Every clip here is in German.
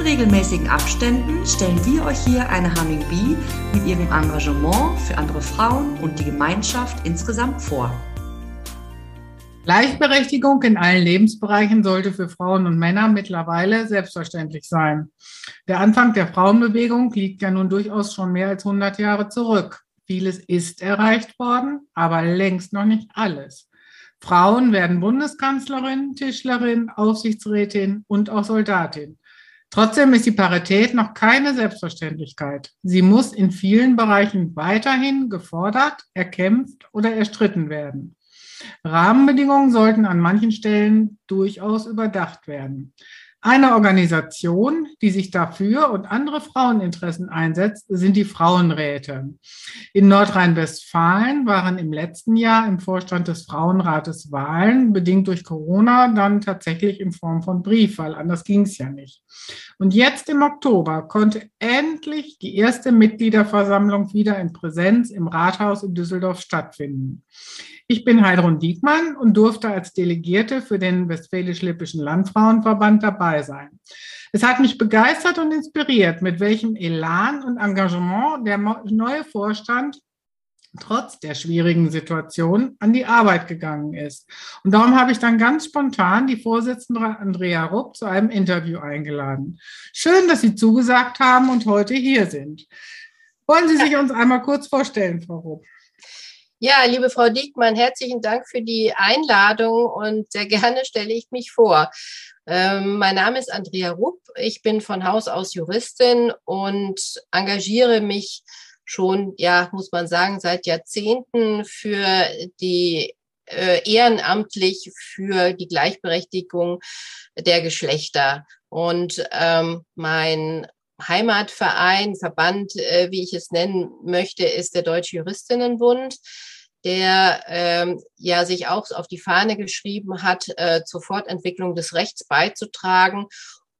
In regelmäßigen Abständen stellen wir euch hier eine Humming Bee mit ihrem Engagement für andere Frauen und die Gemeinschaft insgesamt vor. Gleichberechtigung in allen Lebensbereichen sollte für Frauen und Männer mittlerweile selbstverständlich sein. Der Anfang der Frauenbewegung liegt ja nun durchaus schon mehr als 100 Jahre zurück. Vieles ist erreicht worden, aber längst noch nicht alles. Frauen werden Bundeskanzlerin, Tischlerin, Aufsichtsrätin und auch Soldatin. Trotzdem ist die Parität noch keine Selbstverständlichkeit. Sie muss in vielen Bereichen weiterhin gefordert, erkämpft oder erstritten werden. Rahmenbedingungen sollten an manchen Stellen durchaus überdacht werden. Eine Organisation, die sich dafür und andere Fraueninteressen einsetzt, sind die Frauenräte. In Nordrhein-Westfalen waren im letzten Jahr im Vorstand des Frauenrates Wahlen, bedingt durch Corona, dann tatsächlich in Form von Briefwahl. Anders ging es ja nicht. Und jetzt im Oktober konnte endlich die erste Mitgliederversammlung wieder in Präsenz im Rathaus in Düsseldorf stattfinden. Ich bin Heidrun Diekmann und durfte als Delegierte für den Westfälisch-Lippischen Landfrauenverband dabei sein. Es hat mich begeistert und inspiriert, mit welchem Elan und Engagement der neue Vorstand trotz der schwierigen Situation an die Arbeit gegangen ist. Und darum habe ich dann ganz spontan die Vorsitzende Andrea Rupp zu einem Interview eingeladen. Schön, dass Sie zugesagt haben und heute hier sind. Wollen Sie sich uns einmal kurz vorstellen, Frau Rupp? Ja, liebe Frau Diekmann, herzlichen Dank für die Einladung und sehr gerne stelle ich mich vor. Ähm, mein Name ist Andrea Rupp. Ich bin von Haus aus Juristin und engagiere mich schon, ja, muss man sagen, seit Jahrzehnten für die äh, ehrenamtlich für die Gleichberechtigung der Geschlechter. Und ähm, mein Heimatverein, Verband, äh, wie ich es nennen möchte, ist der Deutsche Juristinnenbund, der ähm, ja sich auch auf die Fahne geschrieben hat, äh, zur Fortentwicklung des Rechts beizutragen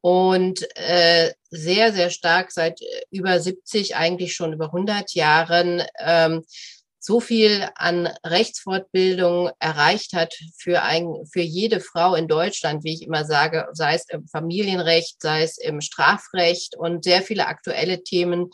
und äh, sehr, sehr stark seit äh, über 70, eigentlich schon über 100 Jahren ähm, so viel an Rechtsfortbildung erreicht hat für, ein, für jede Frau in Deutschland, wie ich immer sage, sei es im Familienrecht, sei es im Strafrecht und sehr viele aktuelle Themen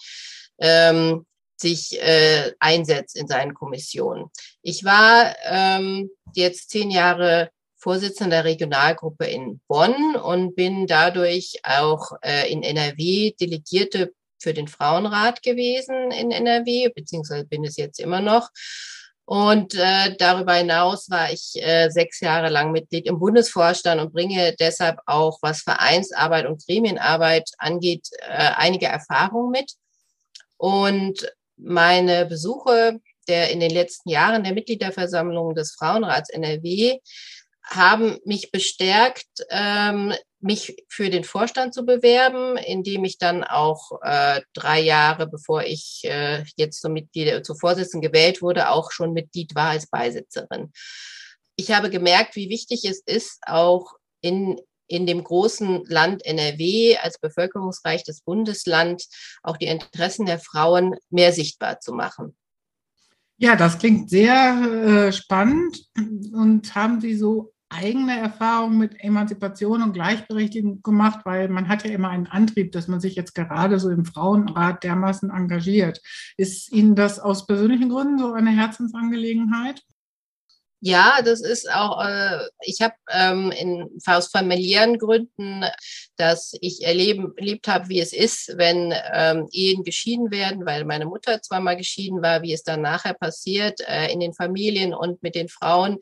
ähm, sich äh, einsetzt in seinen Kommissionen. Ich war ähm, jetzt zehn Jahre Vorsitzender der Regionalgruppe in Bonn und bin dadurch auch äh, in NRW Delegierte für den Frauenrat gewesen in NRW, beziehungsweise bin es jetzt immer noch. Und äh, darüber hinaus war ich äh, sechs Jahre lang Mitglied im Bundesvorstand und bringe deshalb auch, was Vereinsarbeit und Gremienarbeit angeht, äh, einige Erfahrungen mit. Und meine Besuche der in den letzten Jahren der Mitgliederversammlung des Frauenrats NRW haben mich bestärkt, ähm, mich für den Vorstand zu bewerben, indem ich dann auch äh, drei Jahre, bevor ich äh, jetzt zum Mitglied, zur Vorsitzenden gewählt wurde, auch schon Mitglied war als Beisitzerin. Ich habe gemerkt, wie wichtig es ist, auch in in dem großen Land NRW als bevölkerungsreiches Bundesland auch die Interessen der Frauen mehr sichtbar zu machen. Ja, das klingt sehr äh, spannend. Und haben Sie so eigene Erfahrung mit Emanzipation und Gleichberechtigung gemacht, weil man hat ja immer einen Antrieb, dass man sich jetzt gerade so im Frauenrat dermaßen engagiert. Ist Ihnen das aus persönlichen Gründen so eine Herzensangelegenheit? Ja, das ist auch, äh, ich habe ähm, in, aus familiären Gründen, dass ich erleben, erlebt habe, wie es ist, wenn ähm, Ehen geschieden werden, weil meine Mutter zweimal geschieden war, wie es dann nachher passiert äh, in den Familien und mit den Frauen,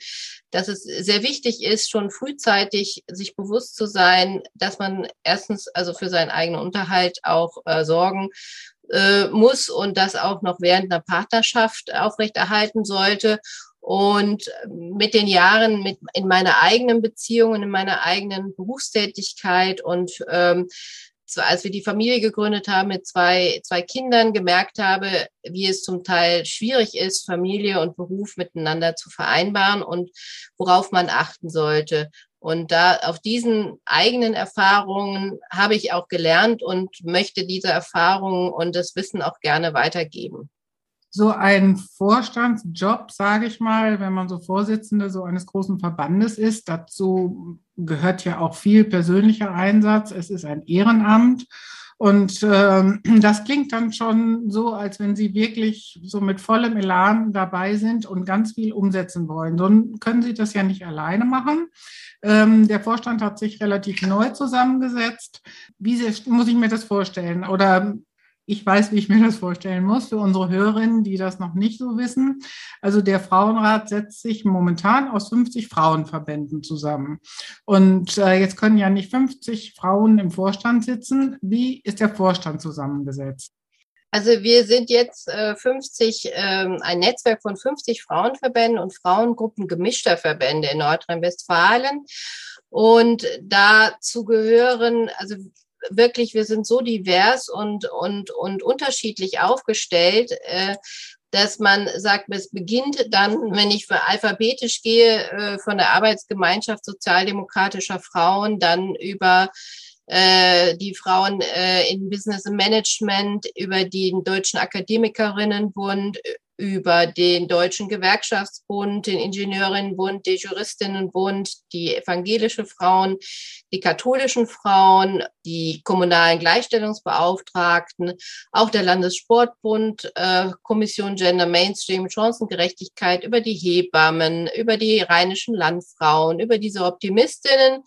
dass es sehr wichtig ist, schon frühzeitig sich bewusst zu sein, dass man erstens also für seinen eigenen Unterhalt auch äh, sorgen äh, muss und das auch noch während einer Partnerschaft aufrechterhalten sollte und mit den Jahren, mit in meiner eigenen Beziehung, in meiner eigenen Berufstätigkeit und ähm, als wir die Familie gegründet haben mit zwei, zwei Kindern, gemerkt habe, wie es zum Teil schwierig ist, Familie und Beruf miteinander zu vereinbaren und worauf man achten sollte. Und da auf diesen eigenen Erfahrungen habe ich auch gelernt und möchte diese Erfahrungen und das Wissen auch gerne weitergeben. So ein Vorstandsjob, sage ich mal, wenn man so Vorsitzende so eines großen Verbandes ist, dazu gehört ja auch viel persönlicher Einsatz. Es ist ein Ehrenamt. Und ähm, das klingt dann schon so, als wenn Sie wirklich so mit vollem Elan dabei sind und ganz viel umsetzen wollen. So können Sie das ja nicht alleine machen. Ähm, der Vorstand hat sich relativ neu zusammengesetzt. Wie muss ich mir das vorstellen? Oder ich weiß, wie ich mir das vorstellen muss, für unsere Hörerinnen, die das noch nicht so wissen. Also der Frauenrat setzt sich momentan aus 50 Frauenverbänden zusammen. Und äh, jetzt können ja nicht 50 Frauen im Vorstand sitzen. Wie ist der Vorstand zusammengesetzt? Also wir sind jetzt äh, 50, ähm, ein Netzwerk von 50 Frauenverbänden und Frauengruppen gemischter Verbände in Nordrhein-Westfalen. Und dazu gehören, also wirklich, wir sind so divers und, und, und unterschiedlich aufgestellt, äh, dass man sagt, es beginnt dann, wenn ich alphabetisch gehe, äh, von der Arbeitsgemeinschaft sozialdemokratischer Frauen, dann über äh, die Frauen in Business Management, über den Deutschen Akademikerinnenbund, über den Deutschen Gewerkschaftsbund, den Ingenieurinnenbund, den Juristinnenbund, die evangelische Frauen, die katholischen Frauen, die kommunalen Gleichstellungsbeauftragten, auch der Landessportbund, äh, Kommission Gender Mainstream, Chancengerechtigkeit, über die Hebammen, über die rheinischen Landfrauen, über diese Optimistinnen,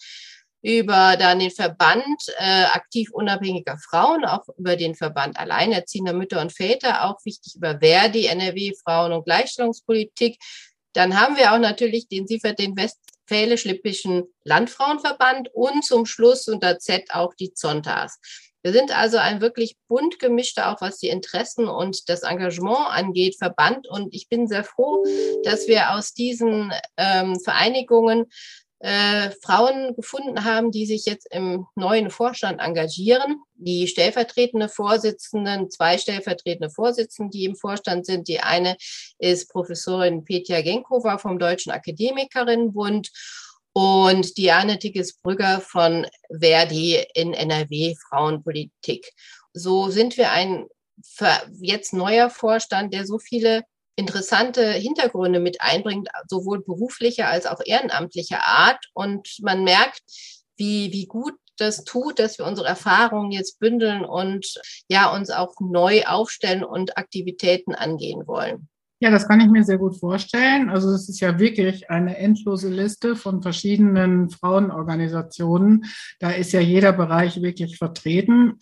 über dann den Verband äh, aktiv unabhängiger Frauen, auch über den Verband alleinerziehender Mütter und Väter, auch wichtig über Verdi, NRW Frauen- und Gleichstellungspolitik. Dann haben wir auch natürlich den Siefert, den Westfälisch-Lippischen Landfrauenverband und zum Schluss unter Z auch die Zontas. Wir sind also ein wirklich bunt gemischter, auch was die Interessen und das Engagement angeht, Verband. Und ich bin sehr froh, dass wir aus diesen ähm, Vereinigungen äh, Frauen gefunden haben, die sich jetzt im neuen Vorstand engagieren. Die stellvertretende Vorsitzenden, zwei stellvertretende Vorsitzende, die im Vorstand sind. Die eine ist Professorin Petja Genkova vom Deutschen Akademikerinnenbund und Diane Tickes-Brügger von Verdi in NRW Frauenpolitik. So sind wir ein jetzt neuer Vorstand, der so viele interessante Hintergründe mit einbringt, sowohl beruflicher als auch ehrenamtlicher Art. Und man merkt, wie, wie gut das tut, dass wir unsere Erfahrungen jetzt bündeln und ja, uns auch neu aufstellen und Aktivitäten angehen wollen. Ja, das kann ich mir sehr gut vorstellen. Also es ist ja wirklich eine endlose Liste von verschiedenen Frauenorganisationen. Da ist ja jeder Bereich wirklich vertreten.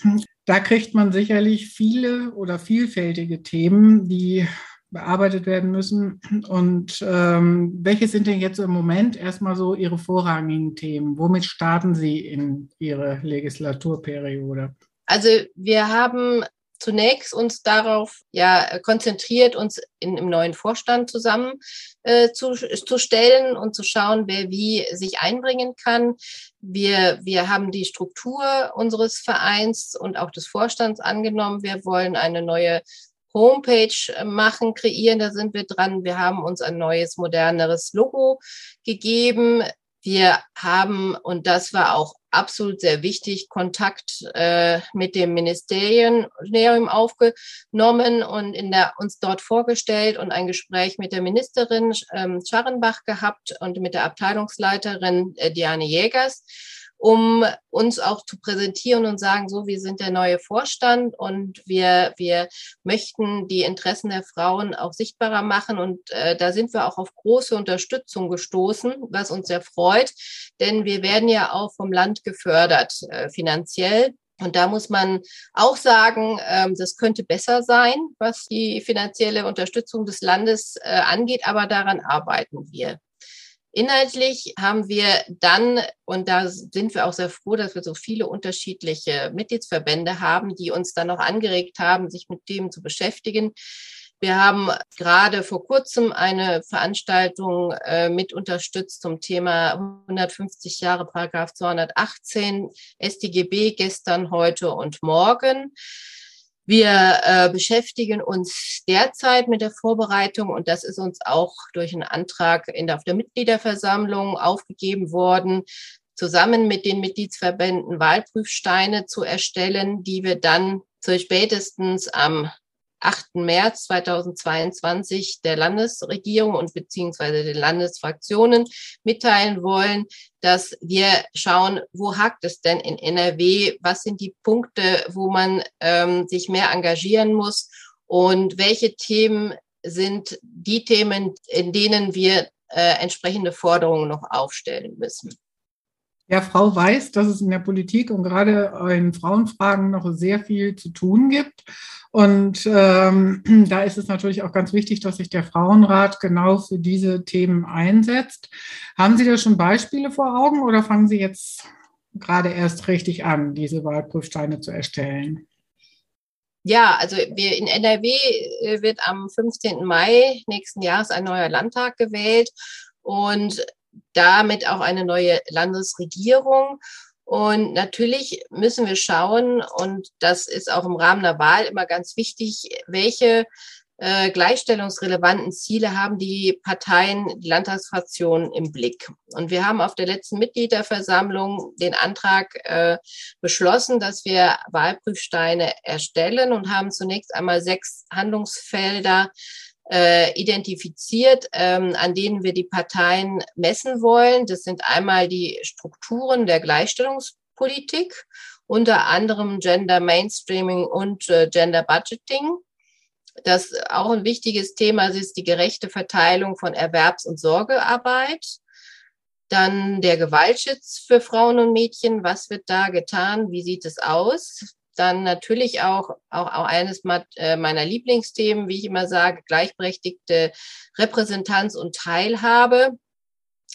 Da kriegt man sicherlich viele oder vielfältige Themen, die bearbeitet werden müssen. Und ähm, welche sind denn jetzt im Moment erstmal so Ihre vorrangigen Themen? Womit starten Sie in Ihre Legislaturperiode? Also wir haben zunächst uns darauf ja konzentriert, uns in, im neuen Vorstand zusammen äh, zu, zu stellen und zu schauen, wer wie sich einbringen kann. Wir, wir haben die Struktur unseres Vereins und auch des Vorstands angenommen. Wir wollen eine neue Homepage äh, machen, kreieren. Da sind wir dran. Wir haben uns ein neues, moderneres Logo gegeben. Wir haben, und das war auch absolut sehr wichtig, Kontakt äh, mit dem Ministerium aufgenommen und in der, uns dort vorgestellt und ein Gespräch mit der Ministerin ähm, Scharrenbach gehabt und mit der Abteilungsleiterin äh, Diane Jägers um uns auch zu präsentieren und sagen, so, wir sind der neue Vorstand und wir, wir möchten die Interessen der Frauen auch sichtbarer machen. Und äh, da sind wir auch auf große Unterstützung gestoßen, was uns sehr freut, denn wir werden ja auch vom Land gefördert äh, finanziell. Und da muss man auch sagen, ähm, das könnte besser sein, was die finanzielle Unterstützung des Landes äh, angeht, aber daran arbeiten wir. Inhaltlich haben wir dann, und da sind wir auch sehr froh, dass wir so viele unterschiedliche Mitgliedsverbände haben, die uns dann noch angeregt haben, sich mit dem zu beschäftigen. Wir haben gerade vor kurzem eine Veranstaltung äh, mit unterstützt zum Thema 150 Jahre Paragraph 218 StGB gestern, heute und morgen. Wir äh, beschäftigen uns derzeit mit der Vorbereitung und das ist uns auch durch einen Antrag in der, auf der Mitgliederversammlung aufgegeben worden, zusammen mit den Mitgliedsverbänden Wahlprüfsteine zu erstellen, die wir dann zu spätestens am 8. März 2022 der Landesregierung und beziehungsweise den Landesfraktionen mitteilen wollen, dass wir schauen, wo hakt es denn in NRW, was sind die Punkte, wo man ähm, sich mehr engagieren muss und welche Themen sind die Themen, in denen wir äh, entsprechende Forderungen noch aufstellen müssen. Ja, Frau weiß, dass es in der Politik und gerade in Frauenfragen noch sehr viel zu tun gibt. Und ähm, da ist es natürlich auch ganz wichtig, dass sich der Frauenrat genau für diese Themen einsetzt. Haben Sie da schon Beispiele vor Augen oder fangen Sie jetzt gerade erst richtig an, diese Wahlprüfsteine zu erstellen? Ja, also wir in NRW äh, wird am 15. Mai nächsten Jahres ein neuer Landtag gewählt und damit auch eine neue Landesregierung. Und natürlich müssen wir schauen, und das ist auch im Rahmen der Wahl immer ganz wichtig, welche äh, gleichstellungsrelevanten Ziele haben die Parteien, die Landtagsfraktionen im Blick. Und wir haben auf der letzten Mitgliederversammlung den Antrag äh, beschlossen, dass wir Wahlprüfsteine erstellen und haben zunächst einmal sechs Handlungsfelder äh, identifiziert, ähm, an denen wir die Parteien messen wollen. Das sind einmal die Strukturen der Gleichstellungspolitik, unter anderem Gender Mainstreaming und äh, Gender Budgeting. Das auch ein wichtiges Thema ist die gerechte Verteilung von Erwerbs- und Sorgearbeit. Dann der Gewaltschutz für Frauen und Mädchen. Was wird da getan? Wie sieht es aus? Dann natürlich auch, auch, auch eines äh, meiner Lieblingsthemen, wie ich immer sage, gleichberechtigte Repräsentanz und Teilhabe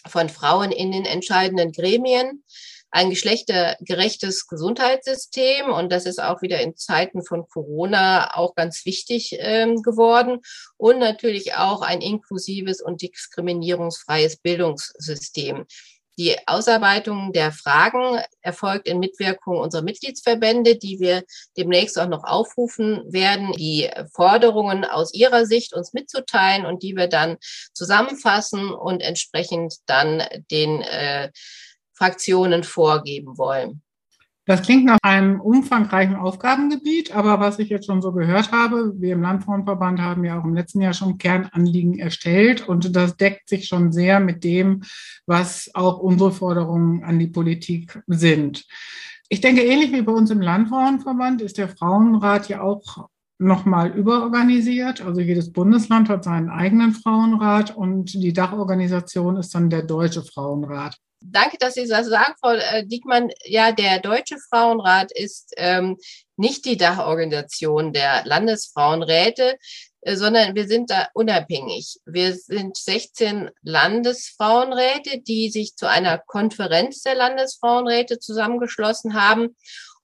von Frauen in den entscheidenden Gremien ein geschlechtergerechtes Gesundheitssystem. Und das ist auch wieder in Zeiten von Corona auch ganz wichtig ähm, geworden. Und natürlich auch ein inklusives und diskriminierungsfreies Bildungssystem. Die Ausarbeitung der Fragen erfolgt in Mitwirkung unserer Mitgliedsverbände, die wir demnächst auch noch aufrufen werden, die Forderungen aus ihrer Sicht uns mitzuteilen und die wir dann zusammenfassen und entsprechend dann den äh, Fraktionen vorgeben wollen. Das klingt nach einem umfangreichen Aufgabengebiet, aber was ich jetzt schon so gehört habe, wir im Landfrauenverband haben ja auch im letzten Jahr schon Kernanliegen erstellt und das deckt sich schon sehr mit dem, was auch unsere Forderungen an die Politik sind. Ich denke, ähnlich wie bei uns im Landfrauenverband ist der Frauenrat ja auch nochmal überorganisiert. Also jedes Bundesland hat seinen eigenen Frauenrat und die Dachorganisation ist dann der Deutsche Frauenrat. Danke, dass Sie das sagen, Frau äh, Diekmann. Ja, der Deutsche Frauenrat ist ähm, nicht die Dachorganisation der Landesfrauenräte, äh, sondern wir sind da unabhängig. Wir sind 16 Landesfrauenräte, die sich zu einer Konferenz der Landesfrauenräte zusammengeschlossen haben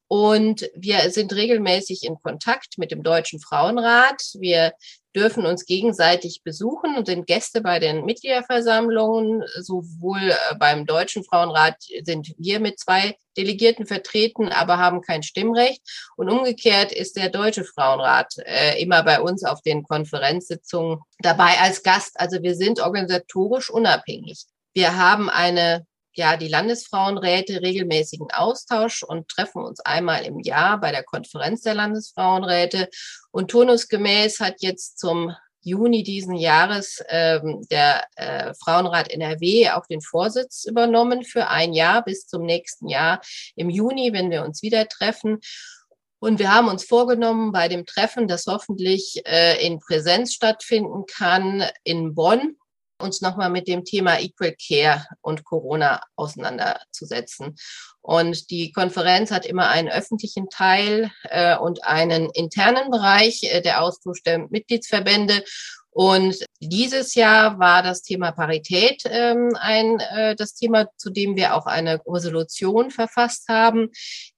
und wir sind regelmäßig in Kontakt mit dem Deutschen Frauenrat. Wir dürfen uns gegenseitig besuchen und sind Gäste bei den Mitgliederversammlungen. Sowohl äh, beim Deutschen Frauenrat sind wir mit zwei Delegierten vertreten, aber haben kein Stimmrecht. Und umgekehrt ist der Deutsche Frauenrat äh, immer bei uns auf den Konferenzsitzungen dabei als Gast. Also wir sind organisatorisch unabhängig. Wir haben eine ja die Landesfrauenräte regelmäßigen Austausch und treffen uns einmal im Jahr bei der Konferenz der Landesfrauenräte. Und turnusgemäß hat jetzt zum Juni diesen Jahres ähm, der äh, Frauenrat NRW auch den Vorsitz übernommen für ein Jahr bis zum nächsten Jahr im Juni, wenn wir uns wieder treffen. Und wir haben uns vorgenommen, bei dem Treffen, das hoffentlich äh, in Präsenz stattfinden kann, in Bonn, uns nochmal mit dem Thema Equal Care und Corona auseinanderzusetzen. Und die Konferenz hat immer einen öffentlichen Teil äh, und einen internen Bereich, äh, der Austausch der Mitgliedsverbände. Und dieses Jahr war das Thema Parität ähm, ein äh, das Thema, zu dem wir auch eine Resolution verfasst haben,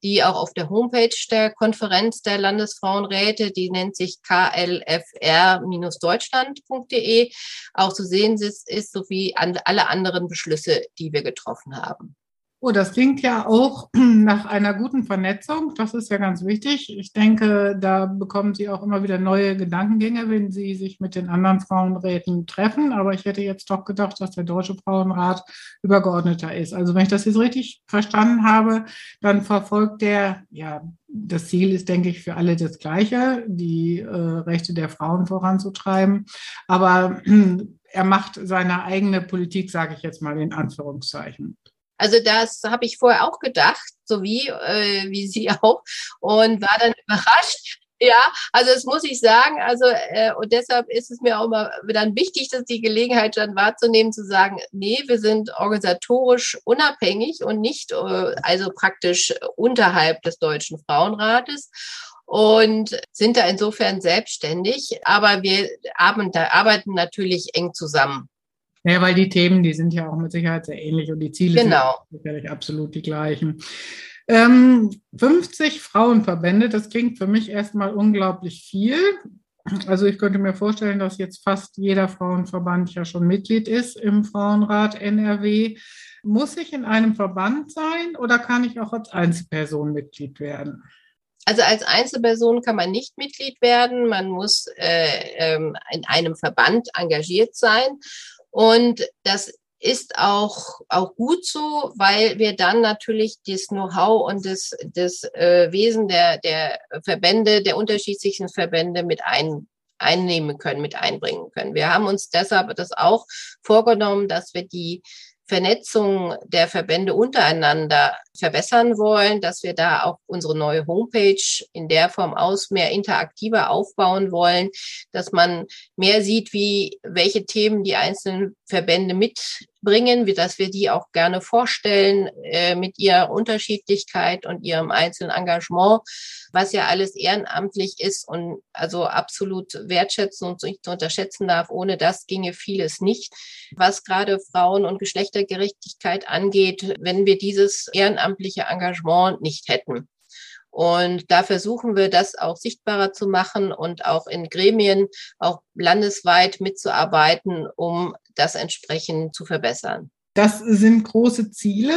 die auch auf der Homepage der Konferenz der Landesfrauenräte, die nennt sich klfr-deutschland.de, auch zu sehen ist, sowie an alle anderen Beschlüsse, die wir getroffen haben. Oh, das klingt ja auch nach einer guten Vernetzung. Das ist ja ganz wichtig. Ich denke, da bekommen Sie auch immer wieder neue Gedankengänge, wenn Sie sich mit den anderen Frauenräten treffen. Aber ich hätte jetzt doch gedacht, dass der Deutsche Frauenrat übergeordneter ist. Also wenn ich das jetzt richtig verstanden habe, dann verfolgt der, ja, das Ziel ist, denke ich, für alle das Gleiche, die äh, Rechte der Frauen voranzutreiben. Aber er macht seine eigene Politik, sage ich jetzt mal in Anführungszeichen. Also das habe ich vorher auch gedacht, so wie, äh, wie Sie auch, und war dann überrascht. Ja, also das muss ich sagen. Also äh, und deshalb ist es mir auch immer dann wichtig, dass die Gelegenheit dann wahrzunehmen, zu sagen, nee, wir sind organisatorisch unabhängig und nicht äh, also praktisch unterhalb des Deutschen Frauenrates und sind da insofern selbstständig. Aber wir arbeiten natürlich eng zusammen. Ja, weil die Themen, die sind ja auch mit Sicherheit sehr ähnlich und die Ziele genau. sind sicherlich absolut die gleichen. Ähm, 50 Frauenverbände, das klingt für mich erstmal unglaublich viel. Also ich könnte mir vorstellen, dass jetzt fast jeder Frauenverband ja schon Mitglied ist im Frauenrat NRW. Muss ich in einem Verband sein oder kann ich auch als Einzelperson Mitglied werden? Also als Einzelperson kann man nicht Mitglied werden. Man muss äh, ähm, in einem Verband engagiert sein. Und das ist auch, auch gut so, weil wir dann natürlich das Know-how und das, das äh, Wesen der, der Verbände, der unterschiedlichen Verbände mit ein, einnehmen können, mit einbringen können. Wir haben uns deshalb das auch vorgenommen, dass wir die Vernetzung der Verbände untereinander verbessern wollen, dass wir da auch unsere neue Homepage in der Form aus mehr interaktiver aufbauen wollen, dass man mehr sieht, wie welche Themen die einzelnen Verbände mitbringen, wie dass wir die auch gerne vorstellen äh, mit ihrer Unterschiedlichkeit und ihrem einzelnen Engagement, was ja alles ehrenamtlich ist und also absolut wertschätzen und nicht zu unterschätzen darf. Ohne das ginge vieles nicht, was gerade Frauen- und Geschlechtergerechtigkeit angeht, wenn wir dieses ehrenamtliche Engagement nicht hätten. Und da versuchen wir, das auch sichtbarer zu machen und auch in Gremien, auch landesweit mitzuarbeiten, um das entsprechend zu verbessern. Das sind große Ziele.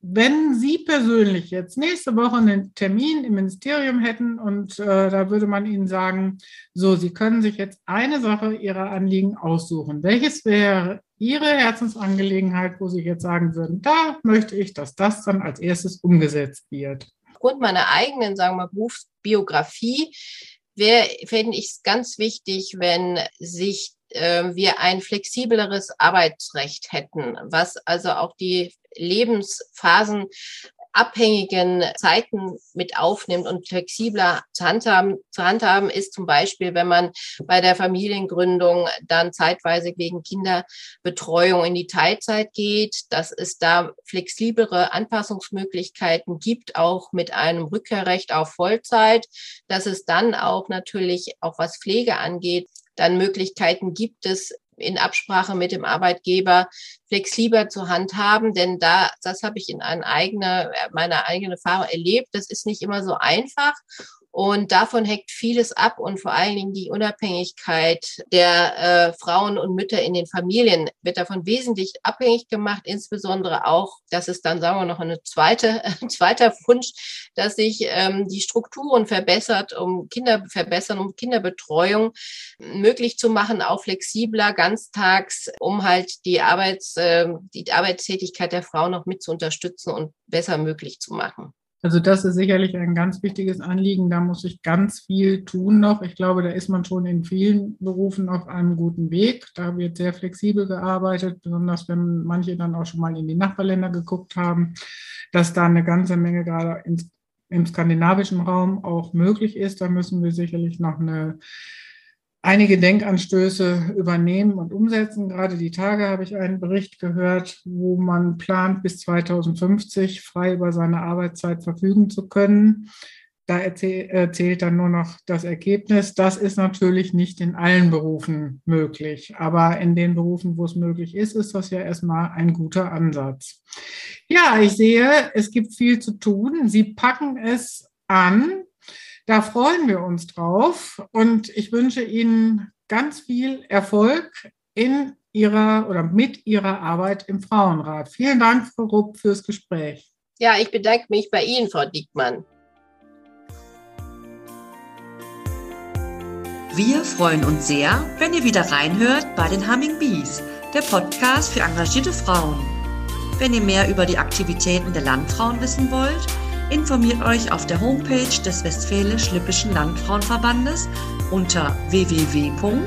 Wenn Sie persönlich jetzt nächste Woche einen Termin im Ministerium hätten und äh, da würde man Ihnen sagen, so, Sie können sich jetzt eine Sache Ihrer Anliegen aussuchen. Welches wäre Ihre Herzensangelegenheit, wo Sie jetzt sagen würden, da möchte ich, dass das dann als erstes umgesetzt wird? aufgrund meiner eigenen, sagen wir mal, Berufsbiografie fände ich es ganz wichtig, wenn sich wir ein flexibleres Arbeitsrecht hätten, was also auch die Lebensphasen abhängigen Zeiten mit aufnimmt und flexibler zu handhaben, zu handhaben ist. Zum Beispiel, wenn man bei der Familiengründung dann zeitweise wegen Kinderbetreuung in die Teilzeit geht, dass es da flexiblere Anpassungsmöglichkeiten gibt, auch mit einem Rückkehrrecht auf Vollzeit, dass es dann auch natürlich, auch was Pflege angeht, dann Möglichkeiten gibt es, in Absprache mit dem Arbeitgeber flexibler zu handhaben, denn da, das habe ich in einer eigene, meiner eigenen Erfahrung erlebt. Das ist nicht immer so einfach. Und davon hängt vieles ab und vor allen Dingen die Unabhängigkeit der äh, Frauen und Mütter in den Familien wird davon wesentlich abhängig gemacht, insbesondere auch, das ist dann, sagen wir noch, eine zweite, ein zweiter Wunsch, dass sich ähm, die Strukturen verbessert, um Kinder verbessern, um Kinderbetreuung möglich zu machen, auch flexibler, ganztags, um halt die Arbeits, äh, die Arbeitstätigkeit der Frau noch mit zu unterstützen und besser möglich zu machen. Also das ist sicherlich ein ganz wichtiges Anliegen. Da muss ich ganz viel tun noch. Ich glaube, da ist man schon in vielen Berufen auf einem guten Weg. Da wird sehr flexibel gearbeitet, besonders wenn manche dann auch schon mal in die Nachbarländer geguckt haben, dass da eine ganze Menge gerade ins, im skandinavischen Raum auch möglich ist. Da müssen wir sicherlich noch eine einige Denkanstöße übernehmen und umsetzen. Gerade die Tage habe ich einen Bericht gehört, wo man plant, bis 2050 frei über seine Arbeitszeit verfügen zu können. da erzählt dann nur noch das Ergebnis. Das ist natürlich nicht in allen Berufen möglich, aber in den Berufen, wo es möglich ist, ist das ja erstmal ein guter Ansatz. Ja, ich sehe, es gibt viel zu tun. Sie packen es an. Da freuen wir uns drauf und ich wünsche Ihnen ganz viel Erfolg in Ihrer oder mit Ihrer Arbeit im Frauenrat. Vielen Dank, Frau Rupp, fürs Gespräch. Ja, ich bedanke mich bei Ihnen, Frau Diekmann. Wir freuen uns sehr, wenn ihr wieder reinhört bei den Humming Bees, der Podcast für engagierte Frauen. Wenn ihr mehr über die Aktivitäten der Landfrauen wissen wollt, informiert euch auf der Homepage des Westfälisch-Lippischen Landfrauenverbandes unter www.wllv.de.